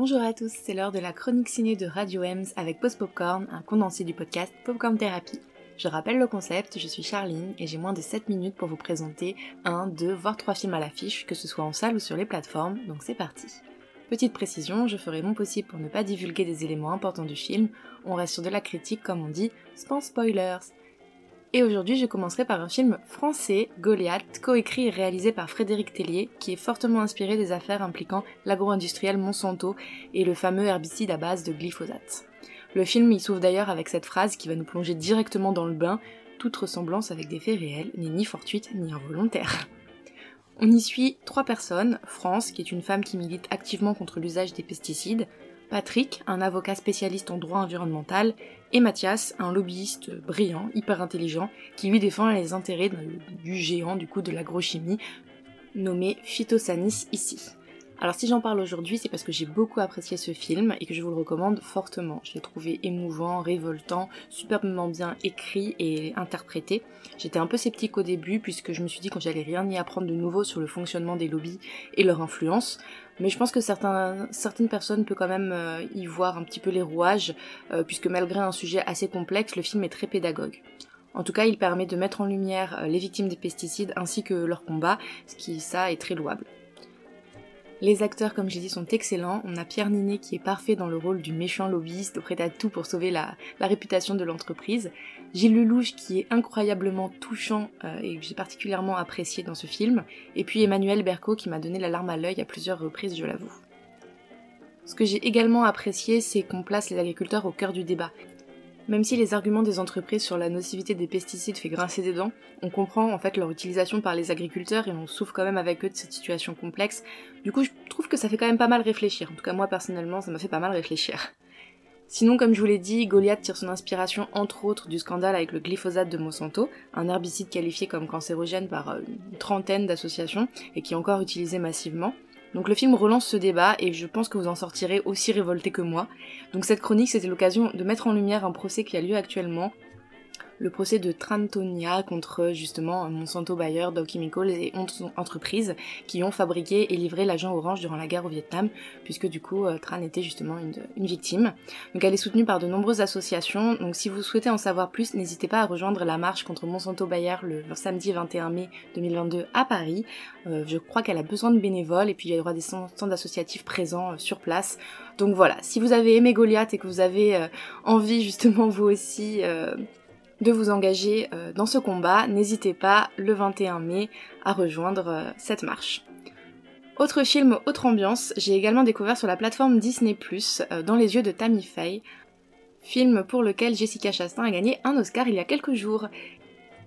Bonjour à tous, c'est l'heure de la chronique ciné de Radio Ems avec Post Popcorn, un condensé du podcast Popcorn Therapy. Je rappelle le concept, je suis Charline et j'ai moins de 7 minutes pour vous présenter un, deux, voire trois films à l'affiche, que ce soit en salle ou sur les plateformes, donc c'est parti. Petite précision, je ferai mon possible pour ne pas divulguer des éléments importants du film, on reste sur de la critique comme on dit, sans spoilers. Et aujourd'hui, je commencerai par un film français, Goliath, coécrit et réalisé par Frédéric Tellier, qui est fortement inspiré des affaires impliquant l'agro-industriel Monsanto et le fameux herbicide à base de glyphosate. Le film y s'ouvre d'ailleurs avec cette phrase qui va nous plonger directement dans le bain, toute ressemblance avec des faits réels n'est ni fortuite ni involontaire. On y suit trois personnes, France, qui est une femme qui milite activement contre l'usage des pesticides, Patrick, un avocat spécialiste en droit environnemental, et Mathias, un lobbyiste brillant, hyper intelligent, qui lui défend les intérêts du géant du coup de l'agrochimie, nommé Phytosanis ici. Alors si j'en parle aujourd'hui, c'est parce que j'ai beaucoup apprécié ce film et que je vous le recommande fortement. Je l'ai trouvé émouvant, révoltant, superbement bien écrit et interprété. J'étais un peu sceptique au début puisque je me suis dit que j'allais rien y apprendre de nouveau sur le fonctionnement des lobbies et leur influence. Mais je pense que certaines personnes peuvent quand même euh, y voir un petit peu les rouages, euh, puisque malgré un sujet assez complexe, le film est très pédagogue. En tout cas, il permet de mettre en lumière euh, les victimes des pesticides ainsi que leur combat, ce qui, ça, est très louable. Les acteurs, comme j'ai dit, sont excellents. On a Pierre Ninet qui est parfait dans le rôle du méchant lobbyiste, prêt à tout pour sauver la, réputation de l'entreprise. Gilles Lelouch qui est incroyablement touchant euh, et que j'ai particulièrement apprécié dans ce film. Et puis Emmanuel Berco qui m'a donné la larme à l'œil à plusieurs reprises, je l'avoue. Ce que j'ai également apprécié, c'est qu'on place les agriculteurs au cœur du débat. Même si les arguments des entreprises sur la nocivité des pesticides fait grincer des dents, on comprend en fait leur utilisation par les agriculteurs et on souffre quand même avec eux de cette situation complexe. Du coup, je trouve que ça fait quand même pas mal réfléchir. En tout cas, moi personnellement, ça m'a fait pas mal réfléchir. Sinon, comme je vous l'ai dit, Goliath tire son inspiration entre autres du scandale avec le glyphosate de Monsanto, un herbicide qualifié comme cancérogène par euh, une trentaine d'associations et qui est encore utilisé massivement. Donc le film relance ce débat et je pense que vous en sortirez aussi révolté que moi. Donc cette chronique c'était l'occasion de mettre en lumière un procès qui a lieu actuellement le procès de Trantonia contre justement Monsanto Bayer, Dow Chemicals et 11 entreprises qui ont fabriqué et livré l'agent orange durant la guerre au Vietnam, puisque du coup euh, Tran était justement une, victime. Donc elle est soutenue par de nombreuses associations, donc si vous souhaitez en savoir plus, n'hésitez pas à rejoindre la marche contre Monsanto Bayer le, samedi 21 mai 2022 à Paris. Euh, je crois qu'elle a besoin de bénévoles et puis il y aura des centres associatifs présents euh, sur place. Donc voilà, si vous avez aimé Goliath et que vous avez envie justement vous aussi de vous engager euh, dans ce combat, n'hésitez pas le 21 mai à rejoindre euh, cette marche. Autre film, autre ambiance, j'ai également découvert sur la plateforme Disney ⁇ euh, Dans les yeux de Tammy Faye, film pour lequel Jessica Chastain a gagné un Oscar il y a quelques jours.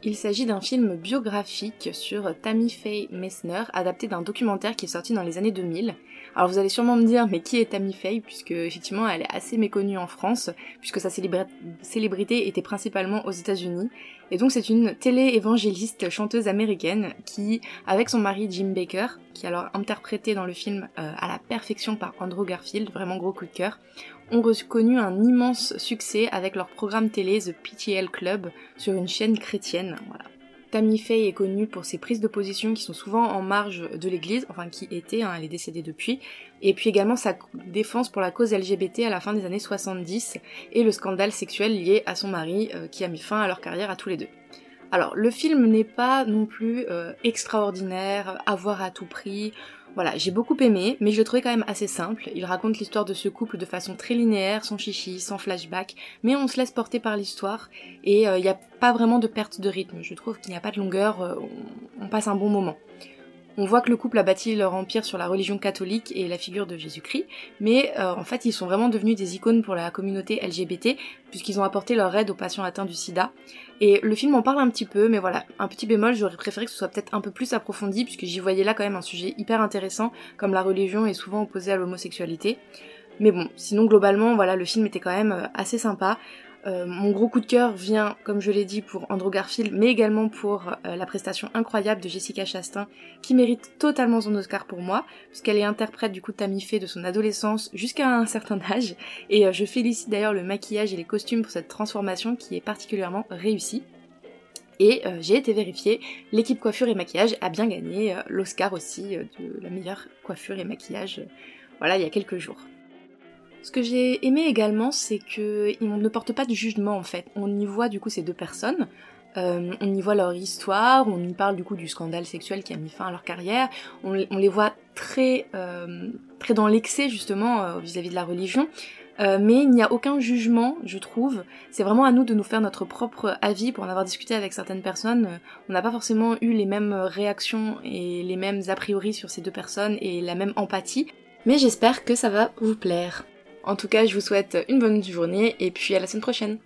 Il s'agit d'un film biographique sur Tammy Faye Messner, adapté d'un documentaire qui est sorti dans les années 2000. Alors vous allez sûrement me dire, mais qui est Tammy Faye? Puisque effectivement elle est assez méconnue en France, puisque sa célébrité était principalement aux États-Unis. Et donc c'est une télé-évangéliste chanteuse américaine qui, avec son mari Jim Baker, qui est alors interprété dans le film euh, à la perfection par Andrew Garfield, vraiment gros coup de cœur, ont reconnu un immense succès avec leur programme télé The PTL Club sur une chaîne chrétienne. Voilà. Tammy Faye est connue pour ses prises de position qui sont souvent en marge de l'église, enfin qui étaient, hein, elle est décédée depuis, et puis également sa défense pour la cause LGBT à la fin des années 70 et le scandale sexuel lié à son mari euh, qui a mis fin à leur carrière à tous les deux. Alors le film n'est pas non plus euh, extraordinaire, à voir à tout prix, voilà, j'ai beaucoup aimé, mais je le trouvais quand même assez simple. Il raconte l'histoire de ce couple de façon très linéaire, sans chichi, sans flashback, mais on se laisse porter par l'histoire et il euh, n'y a pas vraiment de perte de rythme. Je trouve qu'il n'y a pas de longueur, euh, on passe un bon moment. On voit que le couple a bâti leur empire sur la religion catholique et la figure de Jésus-Christ, mais euh, en fait ils sont vraiment devenus des icônes pour la communauté LGBT, puisqu'ils ont apporté leur aide aux patients atteints du sida. Et le film en parle un petit peu, mais voilà, un petit bémol, j'aurais préféré que ce soit peut-être un peu plus approfondi, puisque j'y voyais là quand même un sujet hyper intéressant, comme la religion est souvent opposée à l'homosexualité. Mais bon, sinon globalement, voilà, le film était quand même euh, assez sympa. Euh, mon gros coup de cœur vient, comme je l'ai dit, pour Andrew Garfield, mais également pour euh, la prestation incroyable de Jessica Chastain, qui mérite totalement son Oscar pour moi, puisqu'elle est interprète du coup de Tammy de son adolescence jusqu'à un certain âge, et euh, je félicite d'ailleurs le maquillage et les costumes pour cette transformation qui est particulièrement réussie. Et j'ai été vérifiée, l'équipe coiffure et maquillage a bien gagné l'Oscar aussi de la meilleure coiffure et maquillage, voilà, il y a quelques jours. Ce que j'ai aimé également, c'est qu'on ne porte pas de jugement en fait. On y voit du coup ces deux personnes, euh, on y voit leur histoire, on y parle du coup du scandale sexuel qui a mis fin à leur carrière, on, les voit très, euh, très dans l'excès justement euh, vis-à-vis de la religion, mais il n'y a aucun jugement, je trouve. C'est vraiment à nous de nous faire notre propre avis pour en avoir discuté avec certaines personnes. On n'a pas forcément eu les mêmes réactions et les mêmes a priori sur ces deux personnes et la même empathie, mais j'espère que ça va vous plaire. En tout cas, je vous souhaite une bonne journée et puis à la semaine prochaine.